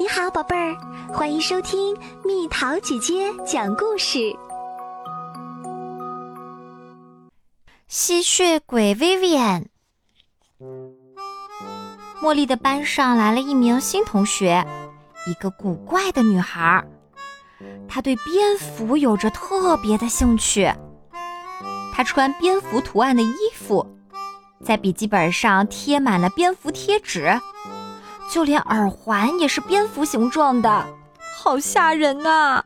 你好，宝贝儿，欢迎收听蜜桃姐姐讲故事。吸血鬼 Vivian，茉莉的班上来了一名新同学，一个古怪的女孩。她对蝙蝠有着特别的兴趣。她穿蝙蝠图案的衣服，在笔记本上贴满了蝙蝠贴纸。就连耳环也是蝙蝠形状的，好吓人啊！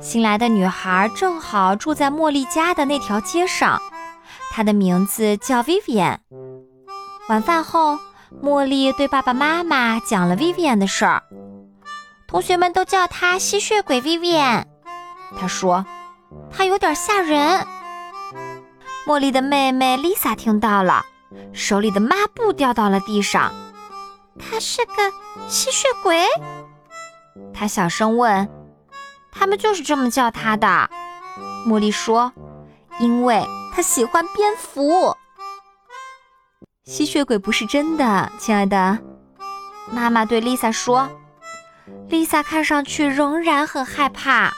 新来的女孩正好住在茉莉家的那条街上，她的名字叫 Vivian。晚饭后，茉莉对爸爸妈妈讲了 Vivian 的事儿，同学们都叫她吸血鬼 Vivian。她说，她有点吓人。茉莉的妹妹 Lisa 听到了。手里的抹布掉到了地上，他是个吸血鬼。他小声问：“他们就是这么叫他的？”茉莉说：“因为他喜欢蝙蝠。”吸血鬼不是真的，亲爱的。妈妈对丽萨说。丽萨看上去仍然很害怕。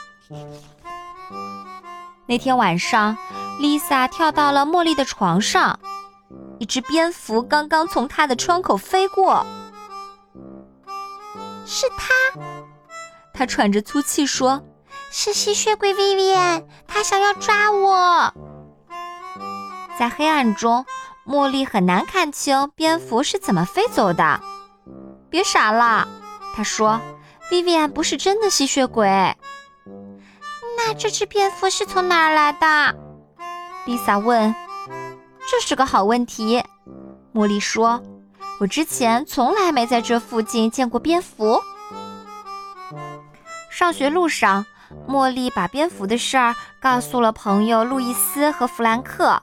那天晚上，丽萨跳到了茉莉的床上。一只蝙蝠刚刚从他的窗口飞过，是他。他喘着粗气说：“是吸血鬼 Vivian，他想要抓我。”在黑暗中，茉莉很难看清蝙蝠是怎么飞走的。别傻了，他说：“Vivian 不是真的吸血鬼。”那这只蝙蝠是从哪儿来的？Lisa 问。这是个好问题，茉莉说：“我之前从来没在这附近见过蝙蝠。”上学路上，茉莉把蝙蝠的事儿告诉了朋友路易斯和弗兰克。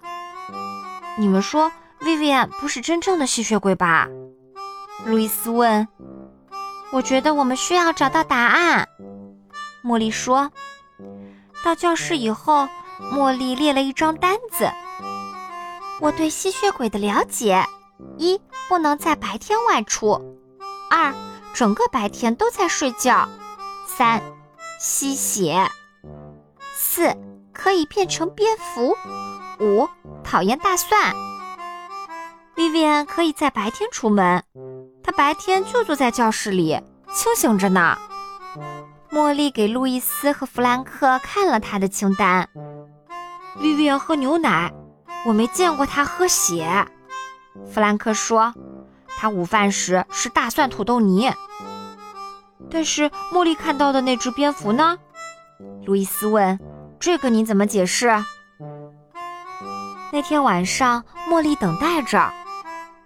你们说，Vivian 不是真正的吸血鬼吧？路易斯问。我觉得我们需要找到答案。茉莉说。到教室以后，茉莉列了一张单子。我对吸血鬼的了解：一，不能在白天外出；二，整个白天都在睡觉；三，吸血；四，可以变成蝙蝠；五，讨厌大蒜。Vivian 可以在白天出门，她白天就坐在教室里清醒着呢。茉莉给路易斯和弗兰克看了他的清单：Vivian 喝牛奶。我没见过他喝血，弗兰克说，他午饭时是大蒜土豆泥。但是茉莉看到的那只蝙蝠呢？路易斯问：“这个你怎么解释？”那天晚上，茉莉等待着，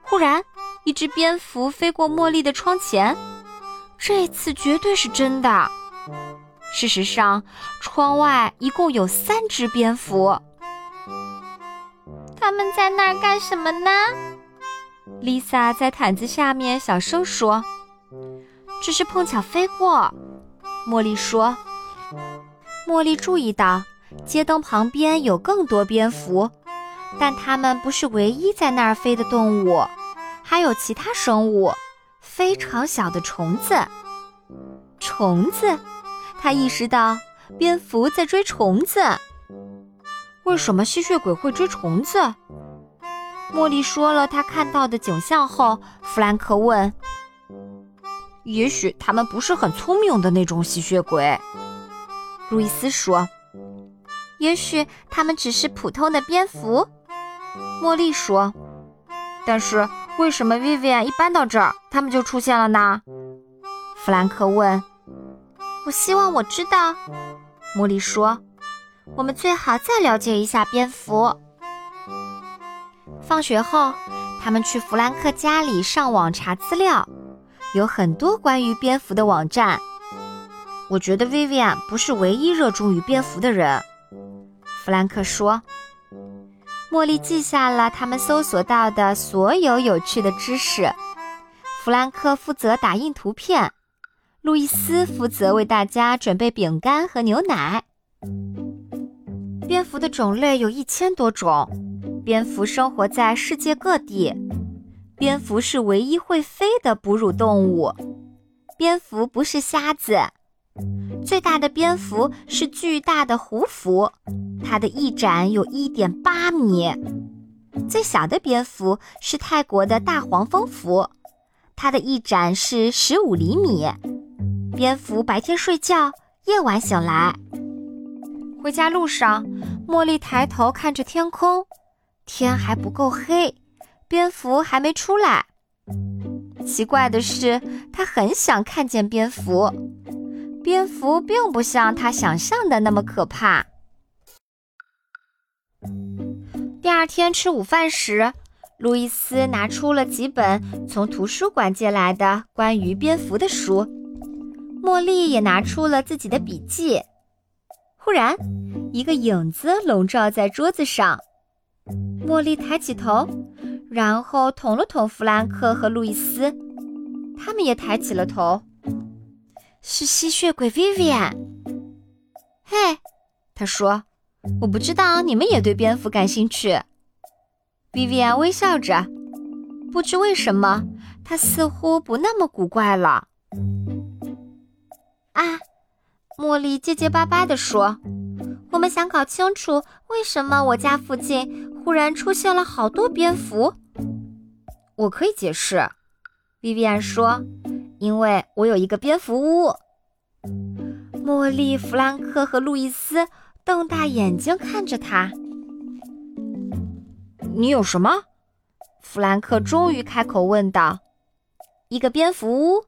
忽然一只蝙蝠飞过茉莉的窗前，这次绝对是真的。事实上，窗外一共有三只蝙蝠。他们在那儿干什么呢？Lisa 在毯子下面小声说：“只是碰巧飞过。”茉莉说：“茉莉注意到街灯旁边有更多蝙蝠，但它们不是唯一在那儿飞的动物，还有其他生物，非常小的虫子。虫子，她意识到蝙蝠在追虫子。”为什么吸血鬼会追虫子？茉莉说了她看到的景象后，弗兰克问：“也许他们不是很聪明的那种吸血鬼。”路易斯说：“也许他们只是普通的蝙蝠。”茉莉说：“但是为什么 Vivian 一搬到这儿，他们就出现了呢？”弗兰克问：“我希望我知道。”茉莉说。我们最好再了解一下蝙蝠。放学后，他们去弗兰克家里上网查资料，有很多关于蝙蝠的网站。我觉得 Vivian 不是唯一热衷于蝙蝠的人，弗兰克说。茉莉记下了他们搜索到的所有有趣的知识。弗兰克负责打印图片，路易斯负责为大家准备饼干和牛奶。蝙蝠的种类有一千多种，蝙蝠生活在世界各地。蝙蝠是唯一会飞的哺乳动物。蝙蝠不是瞎子。最大的蝙蝠是巨大的胡蝠，它的翼展有一点八米。最小的蝙蝠是泰国的大黄蜂蝠，它的翼展是十五厘米。蝙蝠白天睡觉，夜晚醒来。回家路上，茉莉抬头看着天空，天还不够黑，蝙蝠还没出来。奇怪的是，她很想看见蝙蝠。蝙蝠并不像她想象的那么可怕。第二天吃午饭时，路易斯拿出了几本从图书馆借来的关于蝙蝠的书，茉莉也拿出了自己的笔记。忽然，一个影子笼罩在桌子上。茉莉抬起头，然后捅了捅弗兰克和路易斯，他们也抬起了头。是吸血鬼 Vivian。嘿，他说：“我不知道你们也对蝙蝠感兴趣。”Vivian 微笑着，不知为什么，他似乎不那么古怪了。啊，茉莉结结巴巴地说：“我们想搞清楚为什么我家附近忽然出现了好多蝙蝠。”我可以解释，Vivian 说。因为我有一个蝙蝠屋。茉莉、弗兰克和路易斯瞪大眼睛看着他。你有什么？弗兰克终于开口问道。一个蝙蝠屋，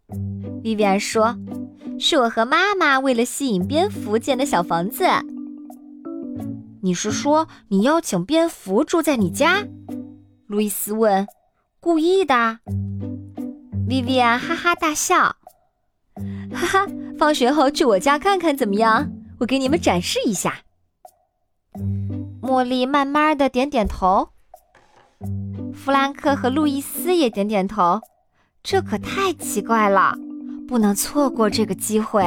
莉薇安说：“是我和妈妈为了吸引蝙蝠建的小房子。”你是说你邀请蝙蝠住在你家？路易斯问。故意的。薇薇安哈哈大笑，哈哈！放学后去我家看看怎么样？我给你们展示一下。茉莉慢慢的点点头，弗兰克和路易斯也点点头。这可太奇怪了，不能错过这个机会。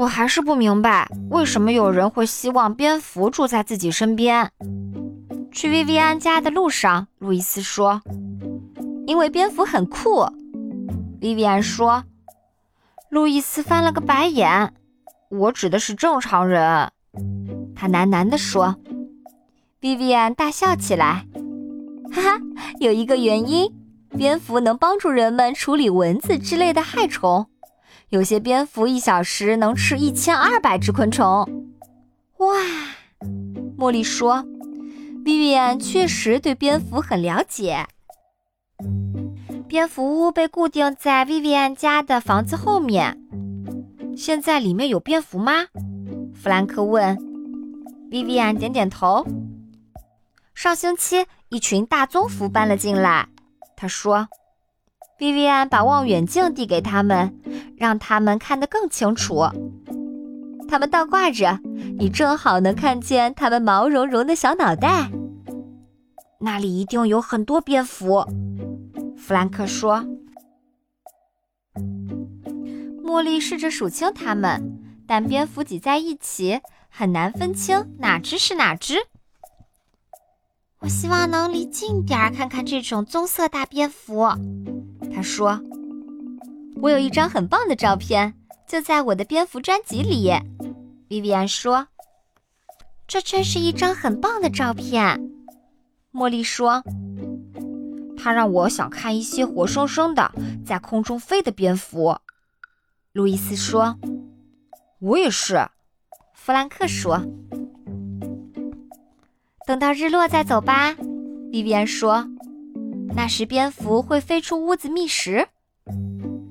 我还是不明白，为什么有人会希望蝙蝠住在自己身边。去薇薇安家的路上，路易斯说。因为蝙蝠很酷，莉薇安说。路易斯翻了个白眼。我指的是正常人，他喃喃地说。莉薇安大笑起来，哈哈，有一个原因，蝙蝠能帮助人们处理蚊子之类的害虫。有些蝙蝠一小时能吃一千二百只昆虫。哇，茉莉说，莉薇安确实对蝙蝠很了解。蝙蝠屋被固定在薇薇安家的房子后面。现在里面有蝙蝠吗？弗兰克问。薇薇安点点头。上星期，一群大棕蝠搬了进来。他说。薇薇安把望远镜递给他们，让他们看得更清楚。他们倒挂着，你正好能看见他们毛茸茸的小脑袋。那里一定有很多蝙蝠。弗兰克说：“茉莉试着数清它们，但蝙蝠挤在一起，很难分清哪只是哪只。我希望能离近点儿看看这种棕色大蝙蝠。”他说：“我有一张很棒的照片，就在我的蝙蝠专辑里。”薇薇安说：“这真是一张很棒的照片。”茉莉说。他让我想看一些活生生的在空中飞的蝙蝠，路易斯说。我也是，弗兰克说。等到日落再走吧，莉薇安说。那时蝙蝠会飞出屋子觅食。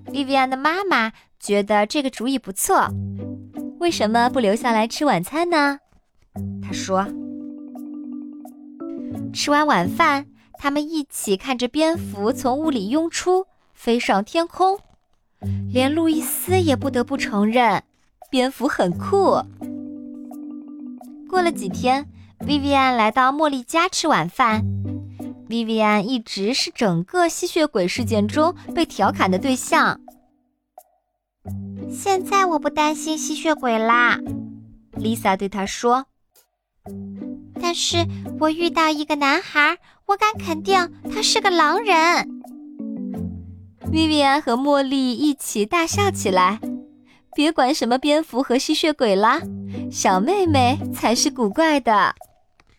莉薇安的妈妈觉得这个主意不错。为什么不留下来吃晚餐呢？她说。吃完晚饭。他们一起看着蝙蝠从屋里涌出，飞上天空。连路易斯也不得不承认，蝙蝠很酷。过了几天，薇薇安来到茉莉家吃晚饭。薇薇安一直是整个吸血鬼事件中被调侃的对象。现在我不担心吸血鬼啦，Lisa 对她说。但是我遇到一个男孩。我敢肯定他是个狼人。薇薇安和茉莉一起大笑起来。别管什么蝙蝠和吸血鬼啦，小妹妹才是古怪的。